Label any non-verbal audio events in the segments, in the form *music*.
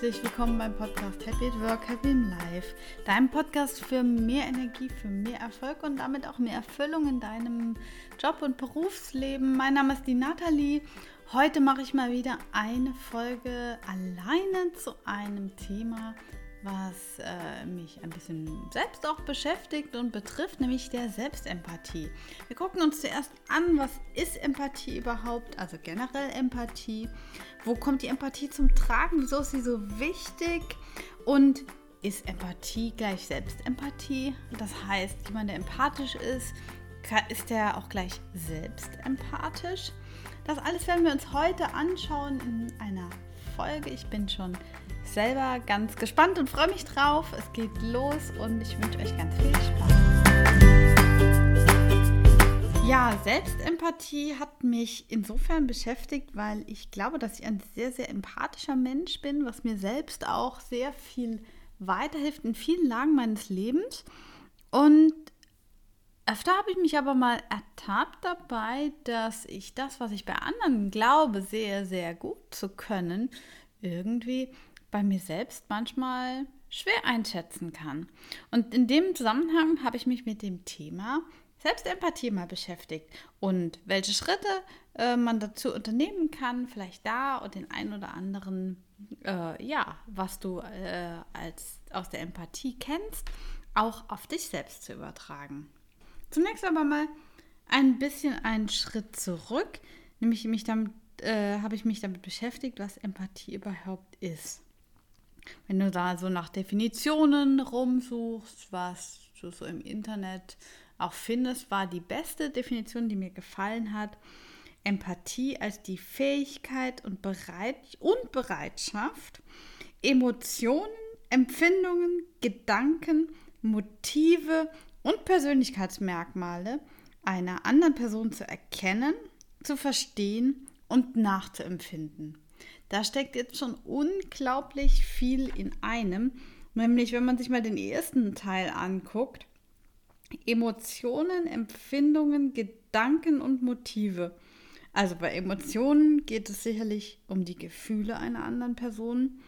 herzlich willkommen beim Podcast Happy at Work, Happy in Life. Deinem Podcast für mehr Energie, für mehr Erfolg und damit auch mehr Erfüllung in deinem Job und Berufsleben. Mein Name ist die Nathalie. Heute mache ich mal wieder eine Folge alleine zu einem Thema, was äh, mich ein bisschen selbst auch beschäftigt und betrifft, nämlich der Selbstempathie. Wir gucken uns zuerst an, was ist Empathie überhaupt, also generell Empathie. Wo kommt die Empathie zum Tragen? Wieso ist sie so wichtig? Und ist Empathie gleich Selbstempathie? Das heißt, jemand, der empathisch ist, ist der auch gleich selbstempathisch? Das alles werden wir uns heute anschauen in einer Folge. Ich bin schon selber ganz gespannt und freue mich drauf. Es geht los und ich wünsche euch ganz viel Spaß. Ja, Selbstempathie hat mich insofern beschäftigt, weil ich glaube, dass ich ein sehr, sehr empathischer Mensch bin, was mir selbst auch sehr viel weiterhilft in vielen Lagen meines Lebens. Und öfter habe ich mich aber mal ertappt dabei, dass ich das, was ich bei anderen glaube, sehr, sehr gut zu können, irgendwie bei mir selbst manchmal schwer einschätzen kann. Und in dem Zusammenhang habe ich mich mit dem Thema Selbstempathie mal beschäftigt und welche Schritte äh, man dazu unternehmen kann, vielleicht da und den einen oder anderen, äh, ja, was du äh, als aus der Empathie kennst, auch auf dich selbst zu übertragen. Zunächst aber mal ein bisschen einen Schritt zurück, nämlich mich damit, äh, habe ich mich damit beschäftigt, was Empathie überhaupt ist. Wenn du da so nach Definitionen rumsuchst, was du so im Internet auch findest, war die beste Definition, die mir gefallen hat, Empathie als die Fähigkeit und, Bereit und Bereitschaft, Emotionen, Empfindungen, Gedanken, Motive und Persönlichkeitsmerkmale einer anderen Person zu erkennen, zu verstehen und nachzuempfinden. Da steckt jetzt schon unglaublich viel in einem. Nämlich, wenn man sich mal den ersten Teil anguckt, Emotionen, Empfindungen, Gedanken und Motive. Also bei Emotionen geht es sicherlich um die Gefühle einer anderen Person,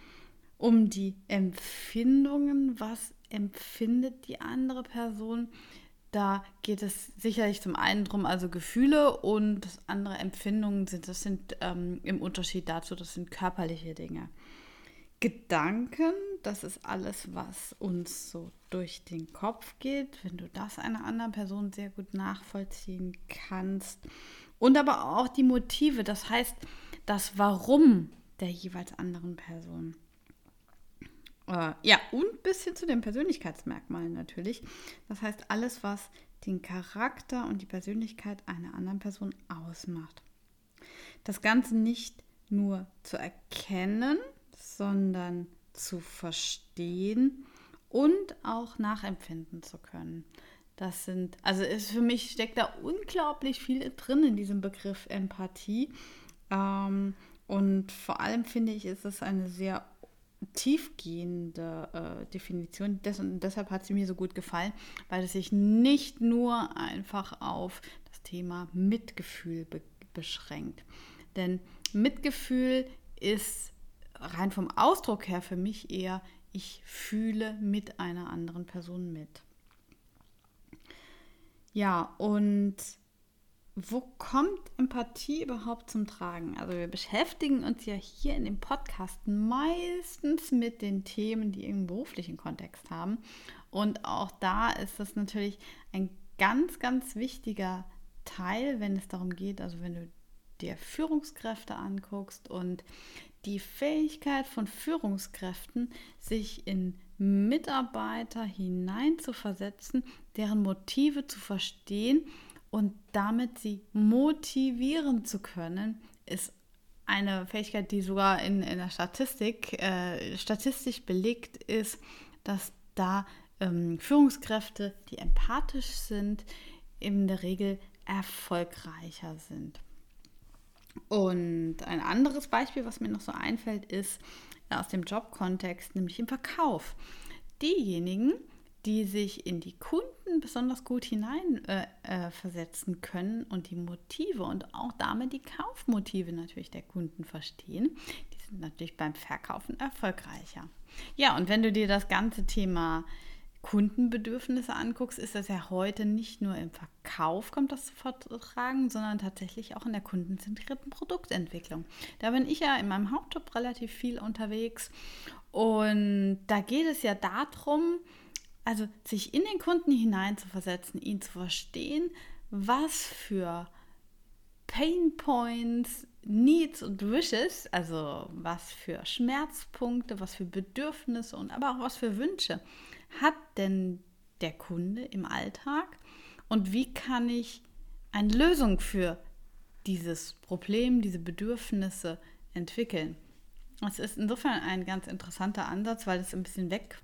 um die Empfindungen, was empfindet die andere Person, da geht es sicherlich zum einen drum, also Gefühle und andere Empfindungen sind, das sind ähm, im Unterschied dazu, das sind körperliche Dinge. Gedanken, das ist alles, was uns so durch den Kopf geht, wenn du das einer anderen Person sehr gut nachvollziehen kannst. Und aber auch die Motive, das heißt das Warum der jeweils anderen Person. Äh, ja, und bis hin zu den Persönlichkeitsmerkmalen natürlich. Das heißt, alles, was den Charakter und die Persönlichkeit einer anderen Person ausmacht. Das Ganze nicht nur zu erkennen, sondern zu verstehen und auch nachempfinden zu können. Das sind, also ist für mich steckt da unglaublich viel drin in diesem Begriff Empathie. Ähm, und vor allem finde ich, ist es eine sehr tiefgehende äh, Definition. Des, und deshalb hat sie mir so gut gefallen, weil es sich nicht nur einfach auf das Thema Mitgefühl be beschränkt. Denn Mitgefühl ist rein vom Ausdruck her für mich eher, ich fühle mit einer anderen Person mit. Ja, und wo kommt Empathie überhaupt zum Tragen? Also wir beschäftigen uns ja hier in dem Podcast meistens mit den Themen, die einen beruflichen Kontext haben. Und auch da ist das natürlich ein ganz, ganz wichtiger Teil, wenn es darum geht, also wenn du dir Führungskräfte anguckst und die Fähigkeit von Führungskräften, sich in Mitarbeiter hineinzuversetzen, deren Motive zu verstehen und damit sie motivieren zu können, ist eine Fähigkeit, die sogar in, in der Statistik äh, statistisch belegt ist, dass da ähm, Führungskräfte, die empathisch sind, in der Regel erfolgreicher sind. Und ein anderes Beispiel, was mir noch so einfällt, ist aus dem Jobkontext, nämlich im Verkauf. Diejenigen, die sich in die Kunden besonders gut hineinversetzen äh, äh, können und die Motive und auch damit die Kaufmotive natürlich der Kunden verstehen. Die natürlich beim Verkaufen erfolgreicher. Ja, und wenn du dir das ganze Thema Kundenbedürfnisse anguckst, ist das ja heute nicht nur im Verkauf kommt das zu vertragen, sondern tatsächlich auch in der kundenzentrierten Produktentwicklung. Da bin ich ja in meinem Hauptjob relativ viel unterwegs und da geht es ja darum, also sich in den Kunden hineinzuversetzen, ihn zu verstehen, was für Pain Points, Needs und Wishes, also was für Schmerzpunkte, was für Bedürfnisse und aber auch was für Wünsche hat denn der Kunde im Alltag und wie kann ich eine Lösung für dieses Problem, diese Bedürfnisse entwickeln. Es ist insofern ein ganz interessanter Ansatz, weil es ein bisschen weg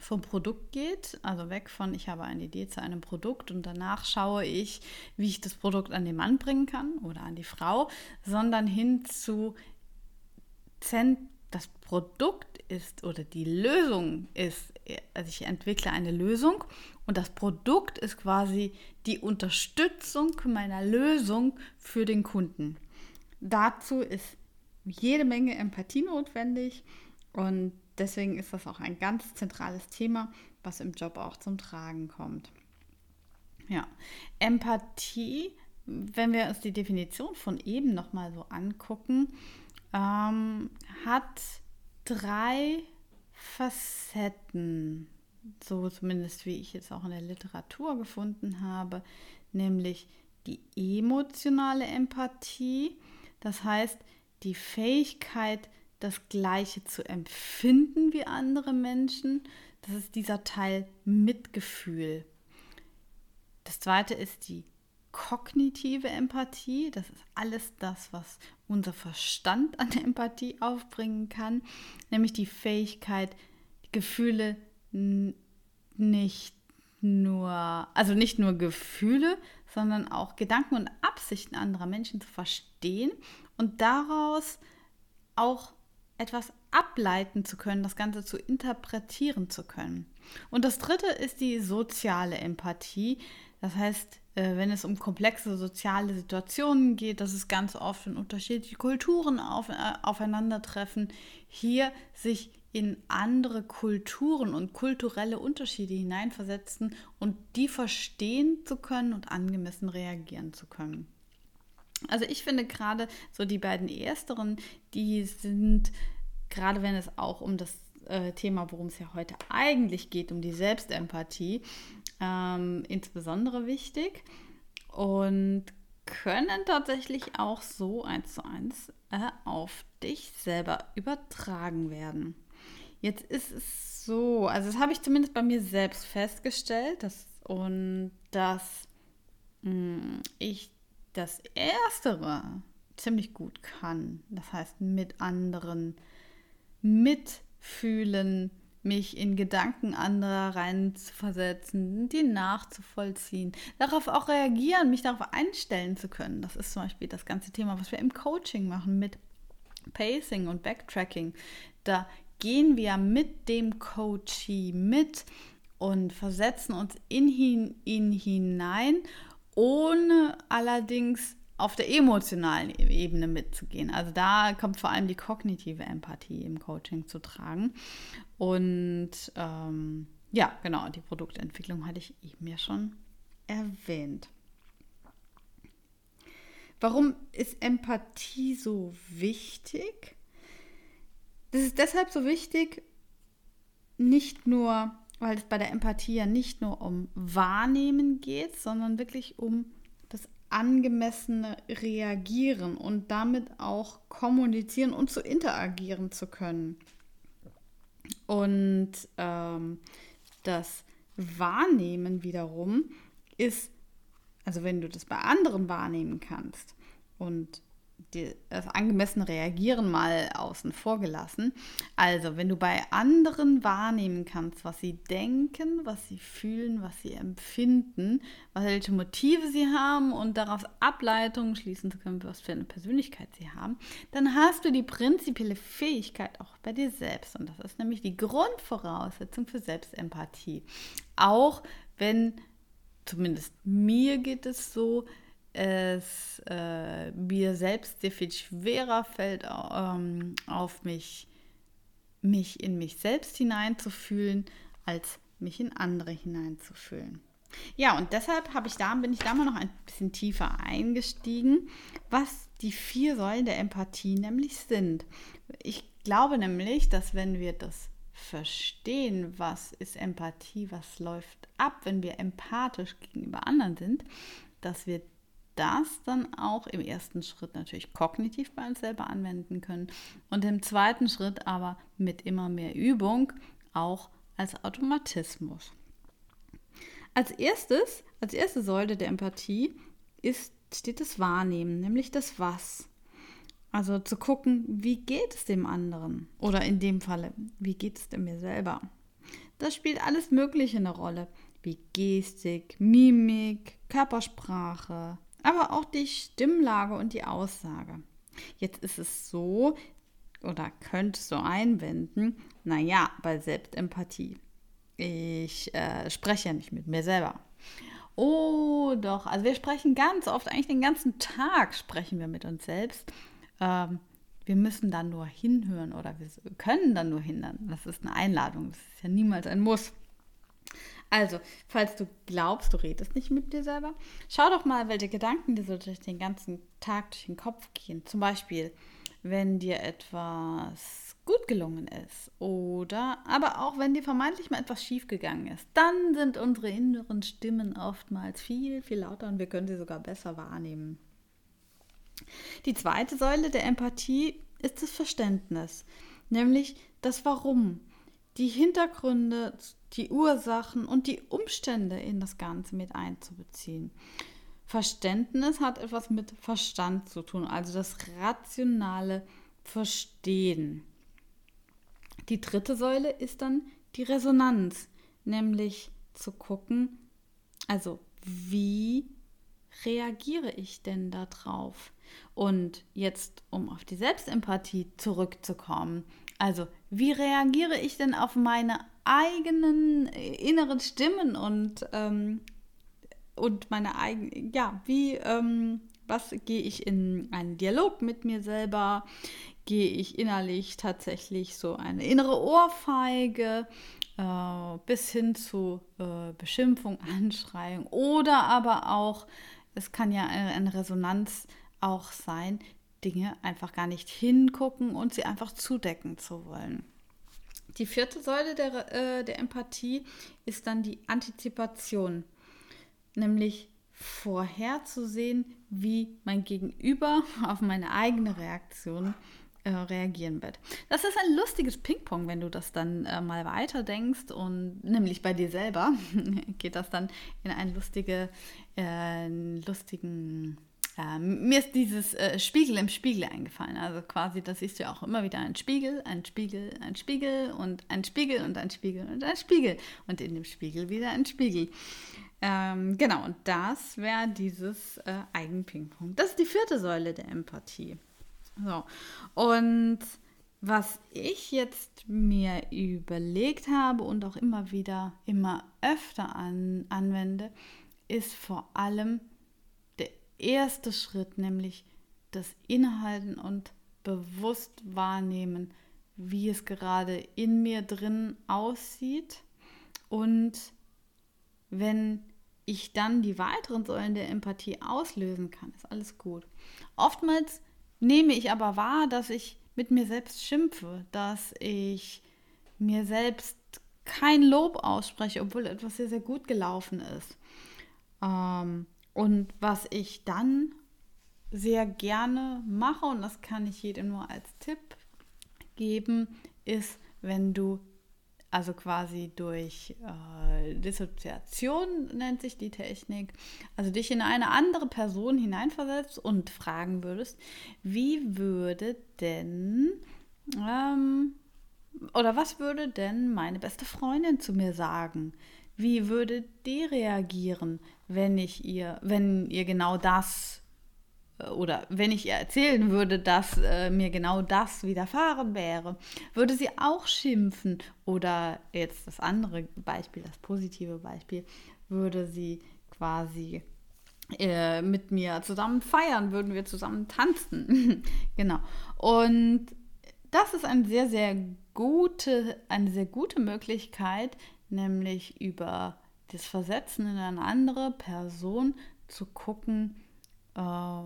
vom Produkt geht, also weg von ich habe eine Idee zu einem Produkt und danach schaue ich, wie ich das Produkt an den Mann bringen kann oder an die Frau, sondern hin zu das Produkt ist oder die Lösung ist, also ich entwickle eine Lösung und das Produkt ist quasi die Unterstützung meiner Lösung für den Kunden. Dazu ist jede Menge Empathie notwendig und deswegen ist das auch ein ganz zentrales Thema, was im Job auch zum Tragen kommt. Ja, Empathie, wenn wir uns die Definition von eben nochmal so angucken, ähm, hat drei Facetten, so zumindest wie ich jetzt auch in der Literatur gefunden habe, nämlich die emotionale Empathie, das heißt die Fähigkeit, das Gleiche zu empfinden wie andere Menschen. Das ist dieser Teil Mitgefühl. Das zweite ist die kognitive Empathie. Das ist alles das, was unser Verstand an Empathie aufbringen kann. Nämlich die Fähigkeit, Gefühle nicht nur, also nicht nur Gefühle, sondern auch Gedanken und Absichten anderer Menschen zu verstehen und daraus auch etwas ableiten zu können, das Ganze zu interpretieren zu können. Und das dritte ist die soziale Empathie. Das heißt, äh, wenn es um komplexe soziale Situationen geht, dass es ganz oft in unterschiedliche Kulturen auf, äh, aufeinandertreffen, hier sich in andere Kulturen und kulturelle Unterschiede hineinversetzen und die verstehen zu können und angemessen reagieren zu können. Also ich finde gerade so die beiden ersteren, die sind, gerade wenn es auch um das äh, Thema, worum es ja heute eigentlich geht, um die Selbstempathie, ähm, insbesondere wichtig und können tatsächlich auch so eins zu eins äh, auf dich selber übertragen werden. Jetzt ist es so, also das habe ich zumindest bei mir selbst festgestellt, dass, und dass mh, hm, ich das Erstere ziemlich gut kann. Das heißt, mit anderen mitfühlen, mich in Gedanken anderer reinzuversetzen, die nachzuvollziehen, darauf auch reagieren, mich darauf einstellen zu können. Das ist zum Beispiel das ganze Thema, was wir im Coaching machen mit Pacing und Backtracking. Da gehen wir mit dem Coachee mit und versetzen uns in ihn hinein ohne allerdings auf der emotionalen Ebene mitzugehen. Also da kommt vor allem die kognitive Empathie im Coaching zu tragen. Und ähm, ja, genau, die Produktentwicklung hatte ich eben ja schon erwähnt. Warum ist Empathie so wichtig? Das ist deshalb so wichtig, nicht nur weil es bei der Empathie ja nicht nur um Wahrnehmen geht, sondern wirklich um das angemessene Reagieren und damit auch kommunizieren und zu interagieren zu können. Und ähm, das Wahrnehmen wiederum ist, also wenn du das bei anderen wahrnehmen kannst und das angemessene Reagieren mal außen vor gelassen. Also, wenn du bei anderen wahrnehmen kannst, was sie denken, was sie fühlen, was sie empfinden, welche Motive sie haben und daraus Ableitungen schließen zu können, was für eine Persönlichkeit sie haben, dann hast du die prinzipielle Fähigkeit auch bei dir selbst. Und das ist nämlich die Grundvoraussetzung für Selbstempathie. Auch wenn, zumindest mir geht es so, es äh, mir selbst sehr viel schwerer fällt, ähm, auf mich, mich in mich selbst hineinzufühlen, als mich in andere hineinzufühlen. Ja, und deshalb habe ich da, bin ich da mal noch ein bisschen tiefer eingestiegen, was die vier Säulen der Empathie nämlich sind. Ich glaube nämlich, dass wenn wir das verstehen, was ist Empathie, was läuft ab, wenn wir empathisch gegenüber anderen sind, dass wir das dann auch im ersten Schritt natürlich kognitiv bei uns selber anwenden können und im zweiten Schritt aber mit immer mehr Übung auch als Automatismus. Als erstes, als erste Säule der Empathie ist, steht das Wahrnehmen, nämlich das Was. Also zu gucken, wie geht es dem anderen? Oder in dem Falle, wie geht es mir selber? Das spielt alles Mögliche eine Rolle, wie Gestik, Mimik, Körpersprache, aber auch die Stimmlage und die Aussage. Jetzt ist es so, oder könntest du einwenden, naja, bei Selbstempathie. Ich äh, spreche ja nicht mit mir selber. Oh, doch. Also wir sprechen ganz oft, eigentlich den ganzen Tag sprechen wir mit uns selbst. Ähm, wir müssen dann nur hinhören oder wir können dann nur hindern. Das ist eine Einladung. Das ist ja niemals ein Muss. Also, falls du glaubst, du redest nicht mit dir selber, schau doch mal, welche Gedanken dir so durch den ganzen Tag durch den Kopf gehen. Zum Beispiel, wenn dir etwas gut gelungen ist oder aber auch wenn dir vermeintlich mal etwas schief gegangen ist, dann sind unsere inneren Stimmen oftmals viel, viel lauter und wir können sie sogar besser wahrnehmen. Die zweite Säule der Empathie ist das Verständnis, nämlich das Warum, die Hintergründe, die Ursachen und die Umstände in das Ganze mit einzubeziehen. Verständnis hat etwas mit Verstand zu tun, also das rationale Verstehen. Die dritte Säule ist dann die Resonanz, nämlich zu gucken, also wie reagiere ich denn darauf? Und jetzt, um auf die Selbstempathie zurückzukommen, also wie reagiere ich denn auf meine eigenen inneren Stimmen und ähm, und meine eigene, ja, wie, ähm, was gehe ich in einen Dialog mit mir selber? Gehe ich innerlich tatsächlich so eine innere Ohrfeige äh, bis hin zu äh, Beschimpfung, *laughs* Anschreiung oder aber auch, es kann ja eine, eine Resonanz auch sein, Dinge einfach gar nicht hingucken und sie einfach zudecken zu wollen. Die vierte Säule der, äh, der Empathie ist dann die Antizipation nämlich vorherzusehen, wie mein Gegenüber *laughs* auf meine eigene Reaktion äh, reagieren wird. Das ist ein lustiges Ping-Pong, wenn du das dann äh, mal weiter denkst und nämlich bei dir selber *laughs* geht das dann in einen lustige, äh, lustigen äh, mir ist dieses äh, Spiegel im Spiegel eingefallen. Also quasi, das siehst du ja auch immer wieder ein Spiegel, ein Spiegel, ein Spiegel und ein Spiegel und ein Spiegel und ein Spiegel. Und in dem Spiegel wieder ein Spiegel. Ähm, genau, und das wäre dieses äh, Eigenpingpong. Das ist die vierte Säule der Empathie. So, und was ich jetzt mir überlegt habe und auch immer wieder, immer öfter an, anwende, ist vor allem erste Schritt, nämlich das Inhalten und bewusst wahrnehmen, wie es gerade in mir drin aussieht und wenn ich dann die weiteren Säulen der Empathie auslösen kann, ist alles gut. Oftmals nehme ich aber wahr, dass ich mit mir selbst schimpfe, dass ich mir selbst kein Lob ausspreche, obwohl etwas sehr, sehr gut gelaufen ist. Ähm, und was ich dann sehr gerne mache, und das kann ich jedem nur als Tipp geben, ist, wenn du also quasi durch äh, Dissoziation nennt sich die Technik, also dich in eine andere Person hineinversetzt und fragen würdest, wie würde denn ähm, oder was würde denn meine beste Freundin zu mir sagen? Wie würde die reagieren, wenn ich ihr, wenn ihr genau das oder wenn ich ihr erzählen würde, dass äh, mir genau das widerfahren wäre, würde sie auch schimpfen. Oder jetzt das andere Beispiel, das positive Beispiel, würde sie quasi äh, mit mir zusammen feiern, würden wir zusammen tanzen. *laughs* genau. Und das ist eine sehr, sehr gute, eine sehr gute Möglichkeit, nämlich über das Versetzen in eine andere Person zu gucken, äh,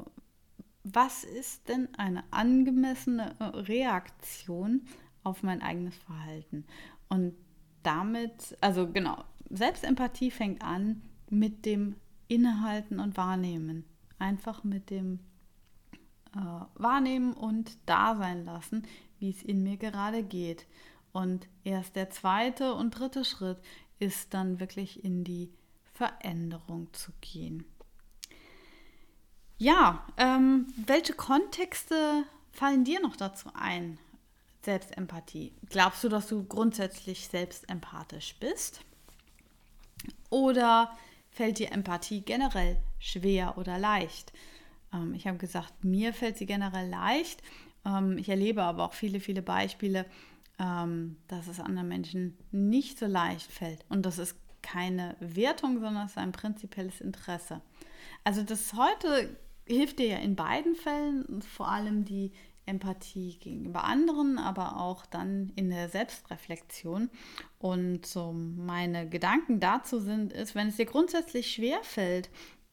was ist denn eine angemessene äh, Reaktion auf mein eigenes Verhalten. Und damit, also genau, Selbstempathie fängt an mit dem Innehalten und Wahrnehmen. Einfach mit dem äh, Wahrnehmen und Dasein lassen, wie es in mir gerade geht. Und erst der zweite und dritte Schritt ist dann wirklich in die Veränderung zu gehen. Ja, ähm, welche Kontexte fallen dir noch dazu ein? Selbstempathie. Glaubst du, dass du grundsätzlich selbstempathisch bist? Oder fällt dir Empathie generell schwer oder leicht? Ähm, ich habe gesagt, mir fällt sie generell leicht. Ähm, ich erlebe aber auch viele, viele Beispiele, ähm, dass es anderen Menschen nicht so leicht fällt. Und das ist keine Wertung, sondern es ist ein prinzipielles Interesse. Also das heute hilft dir ja in beiden Fällen, vor allem die Empathie gegenüber anderen, aber auch dann in der Selbstreflexion. Und so meine Gedanken dazu sind, ist, wenn es dir grundsätzlich schwer fällt,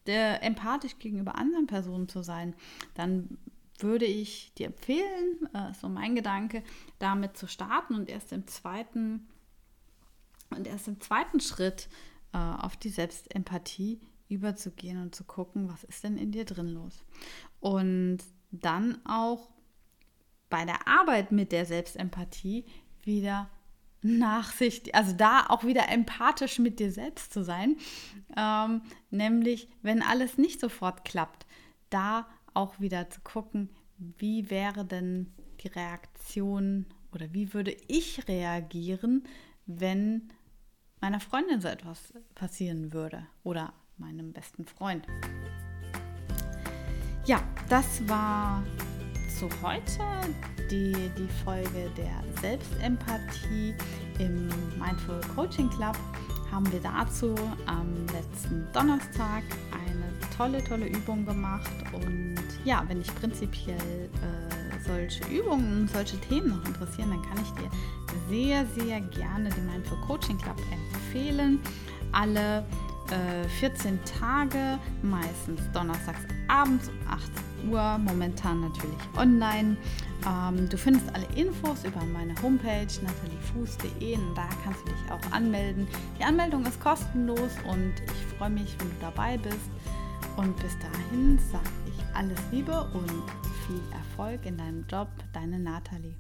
empathisch gegenüber anderen Personen zu sein, dann würde ich dir empfehlen, äh, so mein Gedanke, damit zu starten und erst im zweiten und erst im zweiten Schritt äh, auf die Selbstempathie überzugehen und zu gucken, was ist denn in dir drin los. Und dann auch bei der Arbeit mit der Selbstempathie wieder nachsichtig, also da auch wieder empathisch mit dir selbst zu sein. Ähm, nämlich, wenn alles nicht sofort klappt, da auch wieder zu gucken, wie wäre denn die Reaktion oder wie würde ich reagieren, wenn meiner Freundin so etwas passieren würde oder meinem besten Freund. Ja, das war zu heute die, die Folge der Selbstempathie im Mindful Coaching Club. Haben wir dazu am letzten Donnerstag eine tolle, tolle Übung gemacht. Und ja, wenn dich prinzipiell äh, solche Übungen, solche Themen noch interessieren, dann kann ich dir sehr, sehr gerne den Mindful Coaching Club empfehlen. Alle äh, 14 Tage, meistens donnerstags abends um 8 Uhr, momentan natürlich online. Ähm, du findest alle Infos über meine Homepage nataliefuß.de und da kannst du dich auch anmelden. Die Anmeldung ist kostenlos und ich freue mich, wenn du dabei bist. Und bis dahin sage ich alles Liebe und viel Erfolg in deinem Job, deine Nathalie.